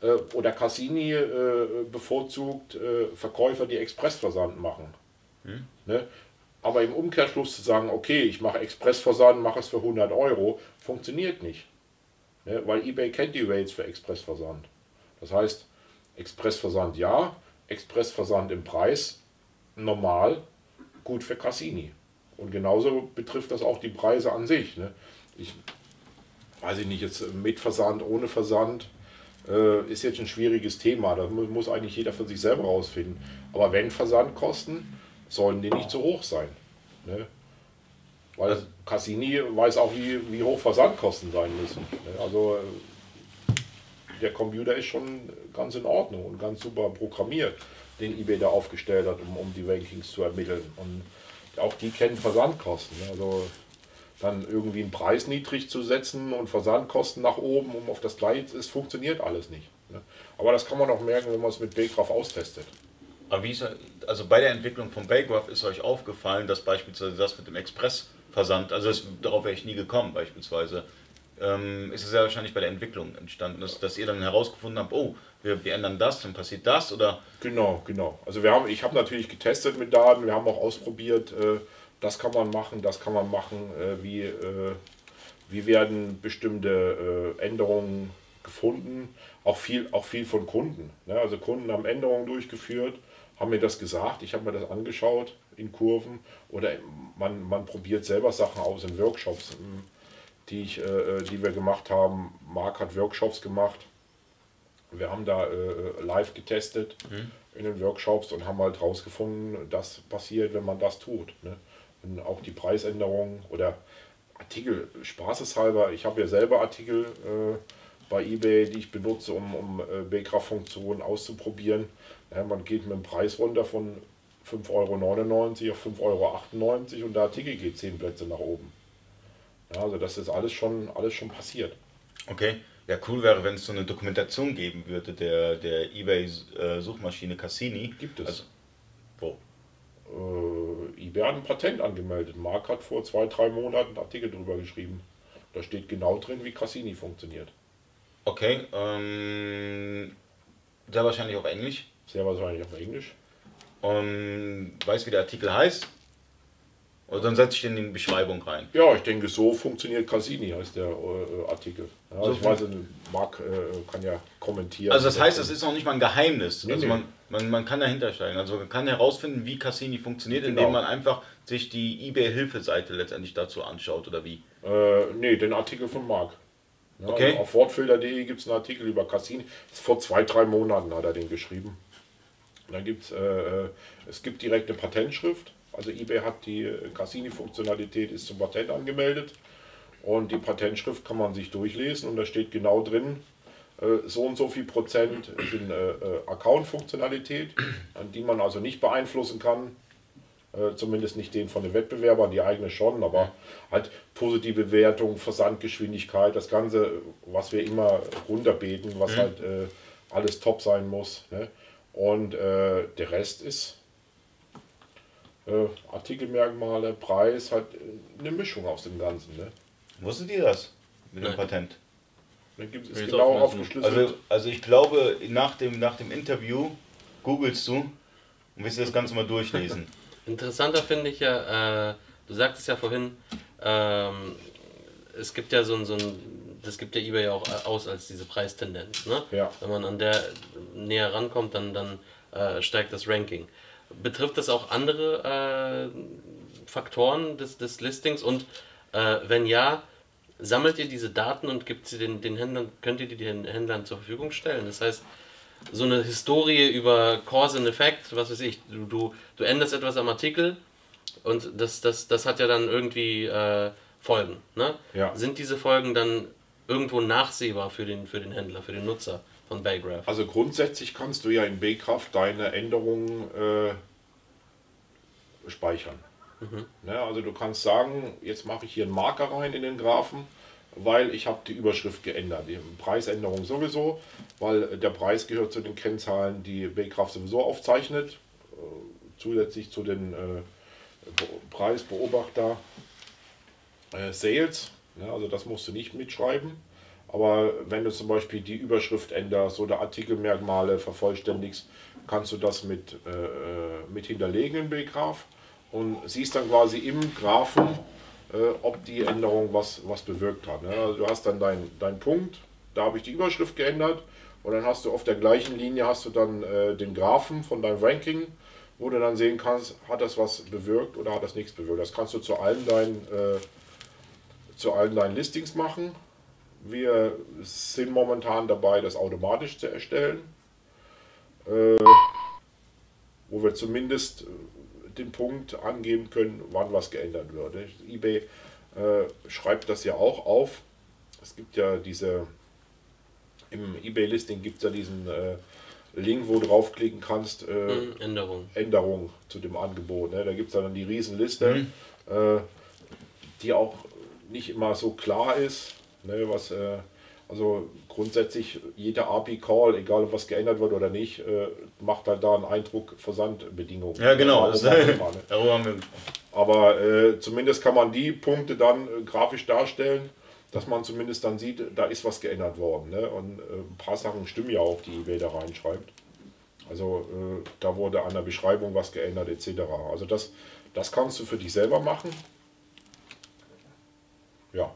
äh, oder Cassini äh, bevorzugt äh, Verkäufer, die Expressversand machen. Hm. Ne? Aber im Umkehrschluss zu sagen, okay, ich mache Expressversand, mache es für 100 Euro, funktioniert nicht. Ne? Weil eBay kennt die Rates für Expressversand. Das heißt, Expressversand ja, Expressversand im Preis normal, gut für Cassini. Und genauso betrifft das auch die Preise an sich. Ne? Ich weiß ich nicht, jetzt mit Versand, ohne Versand, äh, ist jetzt ein schwieriges Thema. Das muss eigentlich jeder für sich selber rausfinden. Aber wenn Versandkosten, sollen die nicht zu hoch sein. Ne? Weil Cassini weiß auch, wie, wie hoch Versandkosten sein müssen. Ne? Also äh, der Computer ist schon ganz in Ordnung und ganz super programmiert, den eBay da aufgestellt hat, um, um die Rankings zu ermitteln. Und auch die kennen Versandkosten. Ne? Also dann irgendwie einen Preis niedrig zu setzen und Versandkosten nach oben, um auf das Gleiche ist, funktioniert alles nicht. Ne? Aber das kann man auch merken, wenn man es mit Baycraft austestet. Aber wie ist, also bei der Entwicklung von Baygraph ist euch aufgefallen, dass beispielsweise das mit dem Expressversand, also das, darauf wäre ich nie gekommen beispielsweise, ähm, ist es ja wahrscheinlich bei der Entwicklung entstanden, dass, dass ihr dann herausgefunden habt, oh, wir, wir ändern das, dann passiert das oder? Genau, genau. Also wir haben, ich habe natürlich getestet mit Daten, wir haben auch ausprobiert, äh, das kann man machen, das kann man machen, äh, wie, äh, wie werden bestimmte äh, Änderungen gefunden, auch viel, auch viel von Kunden. Ne? Also Kunden haben Änderungen durchgeführt haben mir das gesagt, ich habe mir das angeschaut in Kurven oder man, man probiert selber Sachen aus in Workshops, hm, die, ich, äh, die wir gemacht haben. Marc hat Workshops gemacht. Wir haben da äh, live getestet mhm. in den Workshops und haben halt rausgefunden, das passiert, wenn man das tut. Ne? Und auch die Preisänderungen oder Artikel, spaßeshalber, ich habe ja selber Artikel äh, bei eBay, die ich benutze, um, um äh, B-Kraft-Funktionen auszuprobieren. Ja, man geht mit dem Preis runter von 5,99 Euro auf 5,98 Euro und der Artikel geht 10 Plätze nach oben. Ja, also das ist alles schon, alles schon passiert. Okay. Ja, cool wäre, wenn es so eine Dokumentation geben würde der, der eBay-Suchmaschine Cassini. Gibt es. Also? Äh, eBay hat ein Patent angemeldet. Mark hat vor zwei, drei Monaten einen Artikel darüber geschrieben. Da steht genau drin, wie Cassini funktioniert. Okay, ähm, sehr wahrscheinlich auf Englisch. Sehr wahrscheinlich auf Englisch. Und weißt, wie der Artikel heißt? Oder dann setze ich den in die Beschreibung rein. Ja, ich denke, so funktioniert Cassini, heißt der äh, Artikel. Ja, so ich weiß, Marc äh, kann ja kommentieren. Also das heißt, das ist noch nicht mal ein Geheimnis. Nee, also man, man, man kann dahinter steigen. Also man kann herausfinden, wie Cassini funktioniert, genau. indem man einfach sich die eBay-Hilfeseite letztendlich dazu anschaut, oder wie? Äh, nee, den Artikel von Marc. Ja, okay. Auf wortfilter.de gibt es einen Artikel über Cassini. Vor zwei, drei Monaten hat er den geschrieben. dann gibt's, äh, äh, es gibt direkt eine Patentschrift. Also eBay hat die äh, Cassini-Funktionalität ist zum Patent angemeldet. Und die Patentschrift kann man sich durchlesen und da steht genau drin, so und so viel Prozent sind äh, äh Account-Funktionalität, die man also nicht beeinflussen kann. Äh, zumindest nicht den von den Wettbewerbern, die eigene schon, aber halt positive Bewertung, Versandgeschwindigkeit, das Ganze, was wir immer runterbeten, was mhm. halt äh, alles top sein muss. Ne? Und äh, der Rest ist äh, Artikelmerkmale, Preis, halt äh, eine Mischung aus dem Ganzen. Ne? Wusstet ihr das mit dem Patent? Gibt es genau aufgeschlüsselt. Also, also ich glaube, nach dem, nach dem Interview googelst du und wirst das Ganze mal durchlesen. Interessanter finde ich ja, äh, du sagtest ja vorhin, ähm, es gibt ja so ein, so ein, das gibt ja eBay auch aus als diese Preistendenz. Ne? Ja. Wenn man an der näher rankommt, dann, dann äh, steigt das Ranking. Betrifft das auch andere äh, Faktoren des, des Listings und äh, wenn ja, sammelt ihr diese Daten und gibt sie den, den Händlern, könnt ihr die den Händlern zur Verfügung stellen? Das heißt, so eine Historie über Cause and Effect, was weiß ich, du, du, du änderst etwas am Artikel und das, das, das hat ja dann irgendwie äh, Folgen. Ne? Ja. Sind diese Folgen dann irgendwo nachsehbar für den, für den Händler, für den Nutzer von Baygraph? Also grundsätzlich kannst du ja in Baycraft deine Änderungen äh, speichern. Mhm. Ne, also du kannst sagen, jetzt mache ich hier einen Marker rein in den Graphen weil ich habe die Überschrift geändert. Die Preisänderung sowieso, weil der Preis gehört zu den Kennzahlen, die Bkraft sowieso aufzeichnet, äh, zusätzlich zu den äh, Preisbeobachter äh, Sales. Ja, also das musst du nicht mitschreiben. Aber wenn du zum Beispiel die Überschrift änderst oder Artikelmerkmale vervollständigst, kannst du das mit, äh, mit hinterlegen in Bgraph und siehst dann quasi im Graphen, äh, ob die Änderung was, was bewirkt hat. Ne? Also du hast dann deinen dein Punkt, da habe ich die Überschrift geändert und dann hast du auf der gleichen Linie hast du dann äh, den Graphen von deinem Ranking, wo du dann sehen kannst, hat das was bewirkt oder hat das nichts bewirkt. Das kannst du zu allen deinen, äh, zu allen deinen Listings machen. Wir sind momentan dabei, das automatisch zu erstellen, äh, wo wir zumindest den Punkt angeben können, wann was geändert wird. eBay äh, schreibt das ja auch auf. Es gibt ja diese, im eBay-Listing gibt es ja diesen äh, Link, wo du draufklicken kannst, äh, mhm, Änderung. Änderung zu dem Angebot. Ne? Da gibt es dann die Riesenliste, mhm. äh, die auch nicht immer so klar ist, ne? was äh, also grundsätzlich jeder API-Call, egal ob was geändert wird oder nicht, äh, macht halt da einen Eindruck Versandbedingungen. Ja, genau. Das ne? Aber äh, zumindest kann man die Punkte dann äh, grafisch darstellen, dass man zumindest dann sieht, da ist was geändert worden. Ne? Und äh, ein paar Sachen stimmen ja auch, die eBay da reinschreibt. Also äh, da wurde an der Beschreibung was geändert etc. Also das, das kannst du für dich selber machen. Ja.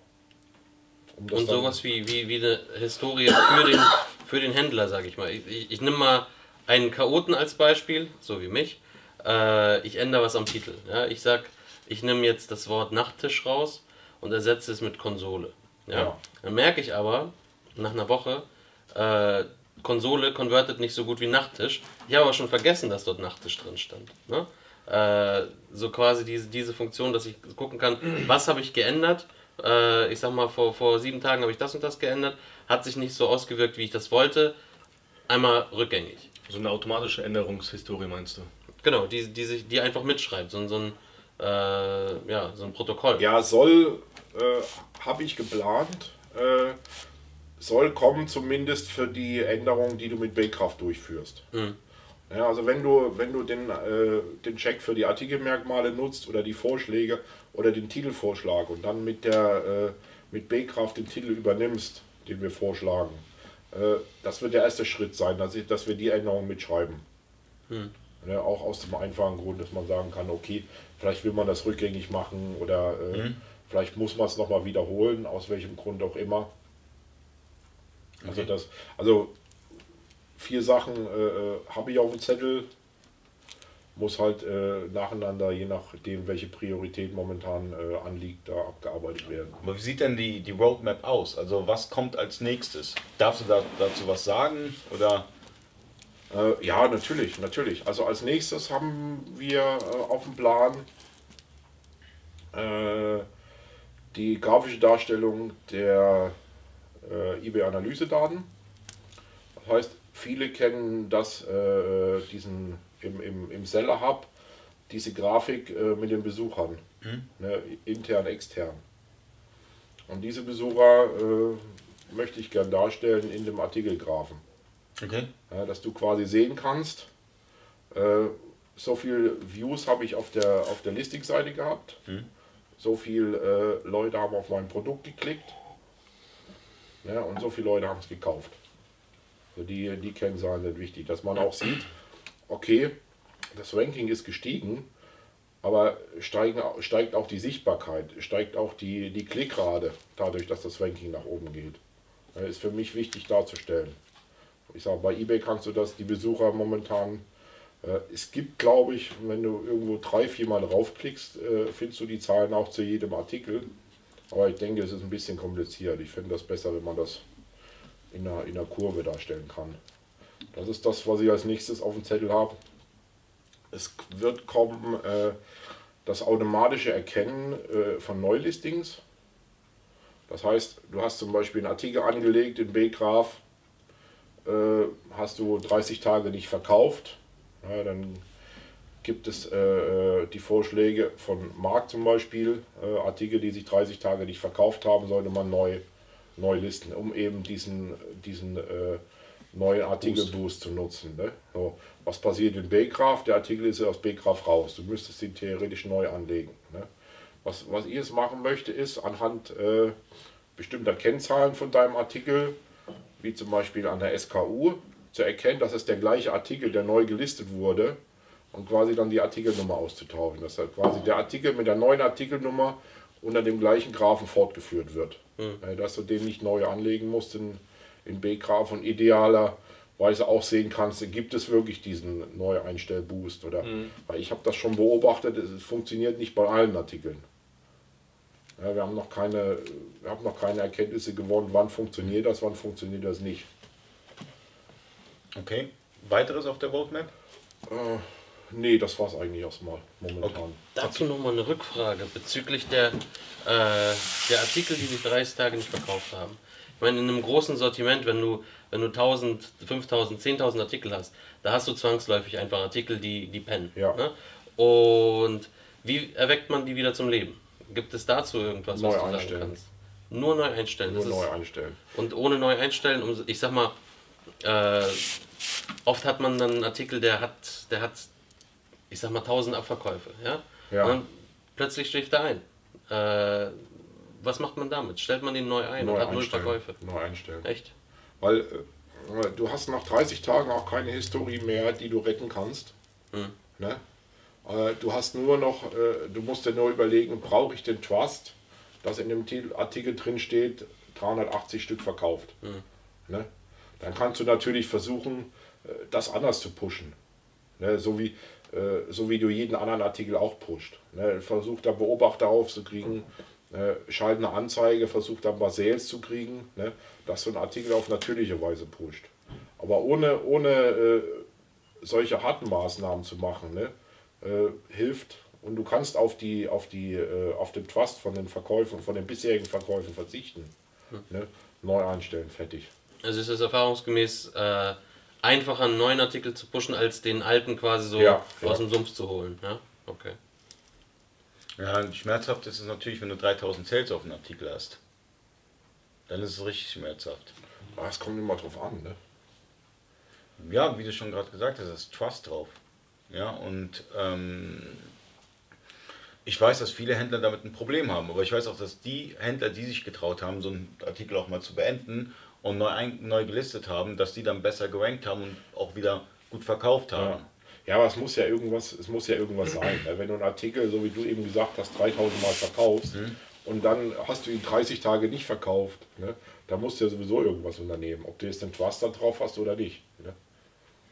Um und sowas wie, wie, wie eine Historie für den, für den Händler, sage ich mal. Ich, ich, ich nehme mal einen Chaoten als Beispiel, so wie mich. Äh, ich ändere was am Titel. Ja? Ich sage, ich nehme jetzt das Wort Nachttisch raus und ersetze es mit Konsole. Ja? ja. Dann merke ich aber nach einer Woche, äh, Konsole konvertet nicht so gut wie Nachttisch. Ich habe aber schon vergessen, dass dort Nachttisch drin stand. Ne? Äh, so quasi diese, diese Funktion, dass ich gucken kann, was habe ich geändert äh, ich sag mal, vor, vor sieben Tagen habe ich das und das geändert, hat sich nicht so ausgewirkt, wie ich das wollte, einmal rückgängig. So eine automatische Änderungshistorie meinst du? Genau, die, die, sich, die einfach mitschreibt, so, so, ein, äh, ja, so ein Protokoll. Ja, soll, äh, habe ich geplant, äh, soll kommen zumindest für die Änderungen, die du mit Baycraft durchführst. Mhm. Ja, also wenn du, wenn du den, äh, den Check für die Artikelmerkmale nutzt oder die Vorschläge oder den Titelvorschlag und dann mit der äh, mit B-Kraft den Titel übernimmst, den wir vorschlagen, äh, das wird der erste Schritt sein, dass, ich, dass wir die Änderungen mitschreiben. Hm. Ja, auch aus dem einfachen Grund, dass man sagen kann, okay, vielleicht will man das rückgängig machen oder äh, hm. vielleicht muss man es nochmal wiederholen, aus welchem Grund auch immer. Also okay. das, also vier Sachen äh, habe ich auf dem Zettel, muss halt äh, nacheinander, je nachdem, welche Priorität momentan äh, anliegt, da abgearbeitet werden. Aber wie sieht denn die, die Roadmap aus? Also was kommt als nächstes? Darfst du da, dazu was sagen? Oder? Äh, ja, natürlich, natürlich. Also als nächstes haben wir äh, auf dem Plan äh, die grafische Darstellung der äh, eBay-Analysedaten. Das heißt, viele kennen das, diesen im, im, im Seller Hub diese Grafik äh, mit den Besuchern, Mhm. ne, intern, extern. Und diese Besucher äh, möchte ich gern darstellen in dem Artikelgrafen. Okay. Ja, dass du quasi sehen kannst, äh, so viel Views habe ich auf der, auf der Listing-Seite gehabt, so viele äh, Leute haben auf mein Produkt geklickt ja, und so viele Leute haben es gekauft. Also die, die Kennzahlen sind wichtig, dass man auch sieht, okay, das Ranking ist gestiegen, aber steigen, steigt auch die Sichtbarkeit, steigt auch die, die Klickrate dadurch, dass das Ranking nach oben geht. Ja, ist für mich wichtig darzustellen. Ich sage, bei eBay kannst du das, die Besucher momentan, äh, es gibt, glaube ich, wenn du irgendwo drei, viermal draufklickst, äh, findest du die Zahlen auch zu jedem Artikel. Aber ich denke, es ist ein bisschen kompliziert. Ich finde das besser, wenn man das in einer, in einer Kurve darstellen kann. Das ist das, was ich als nächstes auf dem Zettel habe. Es wird kommen äh, das automatische Erkennen äh, von Neulistings. Das heißt, du hast zum Beispiel einen Artikel angelegt in B-Graph, äh, hast du 30 Tage nicht verkauft, ja, dann gibt es äh, äh, die Vorschläge von Markt zum Beispiel, äh, Artikel, die sich 30 Tage nicht verkauft haben, sollte man neu, neu listen, um eben diesen, diesen äh, neuen Artikelboost zu nutzen. Ne? So, was passiert in B-Graph? Der Artikel ist ja aus B-Graph raus. Du müsstest ihn theoretisch neu anlegen. Ne? Was, was ich jetzt machen möchte, ist anhand äh, bestimmter Kennzahlen von deinem Artikel, wie zum Beispiel an der SKU, zu erkennen, dass es der gleiche Artikel, der neu gelistet wurde, und quasi dann die Artikelnummer auszutauschen. Dass halt quasi der Artikel mit der neuen Artikelnummer unter dem gleichen Graphen fortgeführt wird. Äh, Dass du den nicht neu anlegen musst in, in B-Graph und idealerweise auch sehen kannst, gibt es wirklich diesen Neueinstellboost oder weil ich habe das schon beobachtet, es funktioniert nicht bei allen Artikeln. Ja, wir haben noch keine, wir haben noch keine Erkenntnisse gewonnen, wann funktioniert das, wann funktioniert das nicht. Okay. Weiteres auf der Roadmap? Äh, nee, das war es eigentlich erstmal momentan. Dazu nochmal eine Rückfrage bezüglich der, äh, der Artikel, die sich 30 Tage nicht verkauft haben. Ich meine, in einem großen Sortiment, wenn du, wenn du 1000, 5000, 10.000 Artikel hast, da hast du zwangsläufig einfach Artikel, die, die pennen. Ja. Ne? Und wie erweckt man die wieder zum Leben? Gibt es dazu irgendwas, Neu was du sagen einstellen. kannst? Nur neu einstellen. Nur das ist- neu einstellen. und ohne neu einstellen, um, ich sag mal, äh, oft hat man dann einen Artikel, der hat, der hat, ich sag mal, 1000 Abverkäufe, ja? Ja. Und dann plötzlich schläft er ein. Äh, was macht man damit? Stellt man den neu ein Neu und hat null. Verkäufe? Neu einstellen. Echt? Weil äh, du hast nach 30 Tagen auch keine Historie mehr, die du retten kannst. Hm. Ne? Äh, du hast nur noch, äh, du musst dir nur überlegen, brauche ich den Trust, dass in dem Titel- Artikel drin steht, 380 Stück verkauft. Ne? Dann kannst du natürlich versuchen, äh, das anders zu pushen. Ne? So, wie, äh, so wie du jeden anderen Artikel auch pusht. Ne? Versuch da Beobachter aufzukriegen, äh, eine Anzeige, versuch dann mal Sales zu kriegen, ne? dass du einen Artikel auf natürliche Weise pusht. Aber ohne, ohne äh, solche harten Maßnahmen zu machen, ne? äh, hilft. Und du kannst auf, die, auf, die, äh, auf den Trust von den Verkäufen, von den bisherigen Verkäufen verzichten. Ne? Neu einstellen, fertig. Also ist es erfahrungsgemäß äh, einfacher, einen neuen Artikel zu pushen, als den alten quasi so Ja, aus ja. dem Sumpf zu holen. Ja? Okay. Ja, schmerzhaft ist es natürlich, wenn du 3000 Sales auf einen Artikel hast. Dann ist es richtig schmerzhaft. Aber es kommt immer drauf an. Ne? Ja, wie du schon gerade gesagt hast, ist Trust drauf. Ja, und ähm, ich weiß, dass viele Händler damit ein Problem haben, aber ich weiß auch, dass die Händler, die sich getraut haben, so einen Artikel auch mal zu beenden und neu, neu gelistet haben, dass die dann besser gerankt haben und auch wieder gut verkauft haben. Ja. Ja, aber es muss ja irgendwas, es muss ja irgendwas sein. Ne? Wenn du einen Artikel, so wie du eben gesagt hast, 3000 Mal verkaufst und dann hast du ihn 30 Tage nicht verkauft, ne? da musst du ja sowieso irgendwas unternehmen, ob du jetzt den Trust da drauf hast oder nicht. Ne?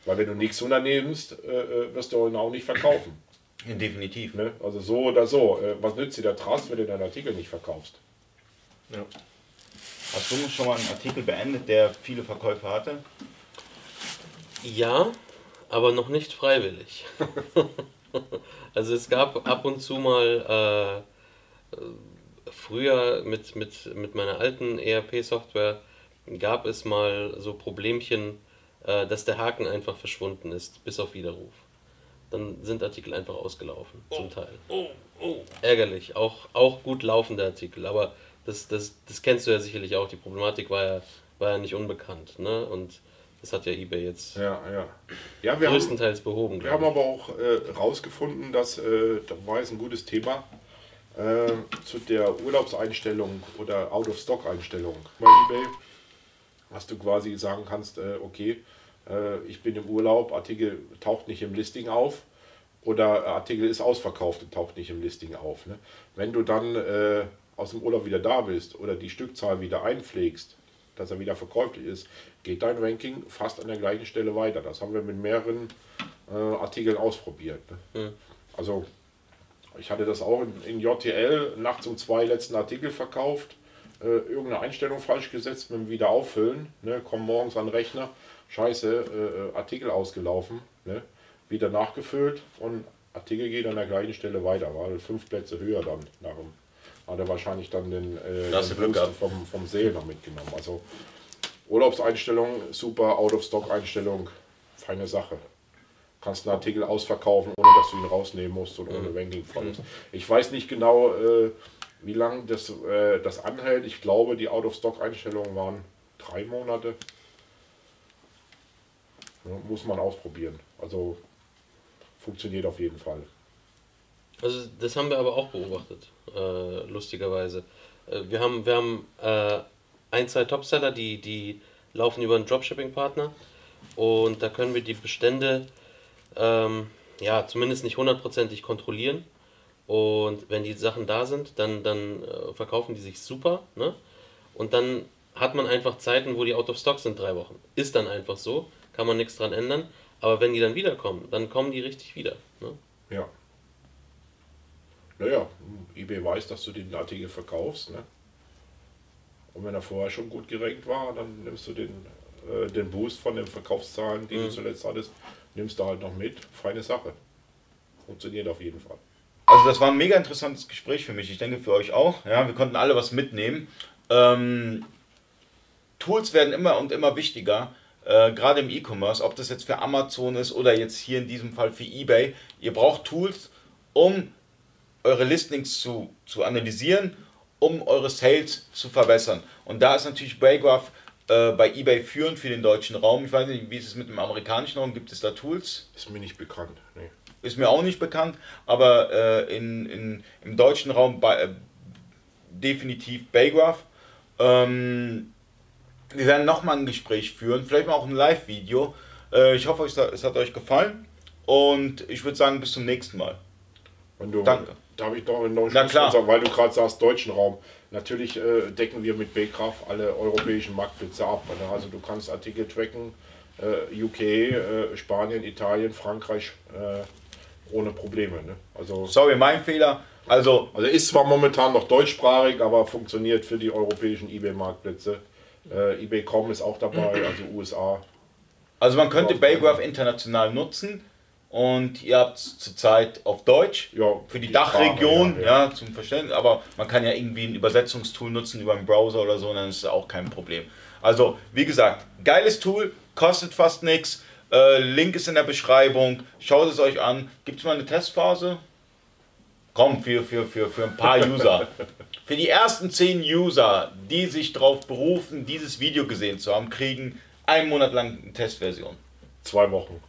Weil wenn du nichts unternehmst, äh, äh, wirst du ihn auch nicht verkaufen. Definitiv. Ne? Also so oder so. Äh, was nützt dir der Trust, wenn du deinen Artikel nicht verkaufst? Ja. Hast du schon mal einen Artikel beendet, der viele Verkäufe hatte? Ja, aber noch nicht freiwillig. also es gab ab und zu mal äh, früher mit, mit, mit meiner alten ERP-Software gab es mal so Problemchen, äh, dass der Haken einfach verschwunden ist, bis auf Widerruf. dann sind Artikel einfach ausgelaufen, oh, zum Teil. Oh, oh. Ärgerlich, auch, auch gut laufende Artikel, aber das, das, das kennst du ja sicherlich auch. Die Problematik war ja, war ja nicht unbekannt. Ne? Und das hat ja eBay jetzt ja, ja. Ja, wir größtenteils haben, behoben. Wir haben aber auch äh, dass, äh, da war jetzt ein gutes Thema, äh, zu der Urlaubseinstellung oder Out-of-Stock-Einstellung bei eBay, was du quasi sagen kannst, äh, okay, äh, ich bin im Urlaub, Artikel taucht nicht im Listing auf oder Artikel ist ausverkauft und taucht nicht im Listing auf. Ne? Wenn du dann äh, aus dem Urlaub wieder da bist oder die Stückzahl wieder einpflegst, dass er wieder verkäuflich ist, geht dein Ranking fast an der gleichen Stelle weiter. Das haben wir mit mehreren äh, Artikeln ausprobiert. Ne? Mhm. Also ich hatte das auch in, in, JTL nachts um zwei letzten Artikel verkauft, äh, irgendeine Einstellung falsch gesetzt mit dem Wiederauffüllen, ne? komm morgens an den Rechner, scheiße, äh, Artikel ausgelaufen, ne? wieder nachgefüllt und Artikel geht an der gleichen Stelle weiter, war fünf Plätze höher dann nach dem hat er wahrscheinlich dann den, äh, den vom, vom Seel noch mitgenommen. Also Urlaubseinstellung, super, Out-of-Stock-Einstellung, feine Sache. Kannst einen Artikel ausverkaufen, ohne dass du ihn rausnehmen musst und ohne mhm. Ranking verlust. Ich weiß nicht genau, äh, wie lange das, äh, das anhält. Ich glaube, die Out-of-Stock-Einstellungen waren drei Monate. Muss man ausprobieren. Also funktioniert auf jeden Fall. Also das haben wir aber auch beobachtet, äh, lustigerweise. Äh, wir haben, wir haben äh, ein, zwei Topseller, die, die laufen über einen Dropshipping-Partner und da können wir die Bestände ähm, ja zumindest nicht hundertprozentig kontrollieren. Und wenn die Sachen da sind, dann, dann äh, verkaufen die sich super. Ne? Und dann hat man einfach Zeiten, wo die out of stock sind, drei Wochen. Ist dann einfach so, kann man nichts dran ändern. Aber wenn die dann wiederkommen, dann kommen die richtig wieder. Ne? Ja. Naja, eBay weiß, dass du den Artikel verkaufst. Ne? Und wenn er vorher schon gut gerankt war, dann nimmst du den, äh, den Boost von den Verkaufszahlen, die mhm. du zuletzt hattest, nimmst du halt noch mit. Feine Sache. Funktioniert auf jeden Fall. Also das war ein mega interessantes Gespräch für mich. Ich denke für euch auch. Ja, wir konnten alle was mitnehmen. Ähm, Tools werden immer und immer wichtiger. Äh, gerade im E-Commerce, ob das jetzt für Amazon ist oder jetzt hier in diesem Fall für eBay. Ihr braucht Tools, um eure Listings zu, zu analysieren, um eure Sales zu verbessern. Und da ist natürlich Baygraph äh, bei eBay führend für den deutschen Raum. Ich weiß nicht, wie ist es mit dem amerikanischen Raum? Gibt es da Tools? Ist mir nicht bekannt. Nee. Ist mir auch nicht bekannt, aber äh, in, in, im deutschen Raum bei, äh, definitiv Baygraph. Ähm, wir werden nochmal ein Gespräch führen, vielleicht mal auch ein Live-Video. Äh, ich hoffe, es hat euch gefallen und ich würde sagen, bis zum nächsten Mal. Du, Danke. Da habe ich noch einen neuen Schlusswort, weil du gerade sagst, deutschen Raum. Natürlich äh, decken wir mit Baycraft alle europäischen Marktplätze ab. Ne? Also du kannst Artikel tracken, äh, UK, äh, Spanien, Italien, Frankreich äh, ohne Probleme. Ne? Also, Sorry, mein Fehler. Also, also ist zwar momentan noch deutschsprachig, aber funktioniert für die europäischen eBay-Marktplätze. Äh, eBay.com ist auch dabei, also USA. Also man könnte Baygraph international nutzen und ihr habt es zurzeit auf Deutsch ja, für die, die Dachregion, ja, ja. ja, zum Verständnis, aber man kann ja irgendwie ein Übersetzungstool nutzen über einen Browser oder so, dann ist es auch kein Problem. Also, wie gesagt, geiles Tool, kostet fast nichts. Äh, Link ist in der Beschreibung. Schaut es euch an. Gibt es mal eine Testphase? Komm, für, für, für, für ein paar User. für die ersten zehn User, die sich darauf berufen, dieses Video gesehen zu haben, kriegen einen Monat lang eine Testversion. Zwei Wochen.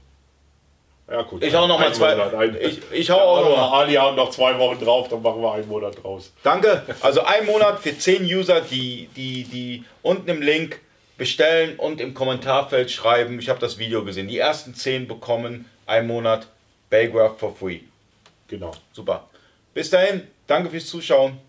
Ja, gut. Ich hau noch mal zwei. Monat, ich, ich hau auch noch mal. Ali haut noch zwei Wochen drauf, dann machen wir einen Monat draus. Danke. Also ein Monat für zehn User, die, die, die unten im Link bestellen und im Kommentarfeld schreiben. Ich habe das Video gesehen. Die ersten zehn bekommen einen Monat Baygraph for free. Genau. Super. Bis dahin. Danke fürs Zuschauen.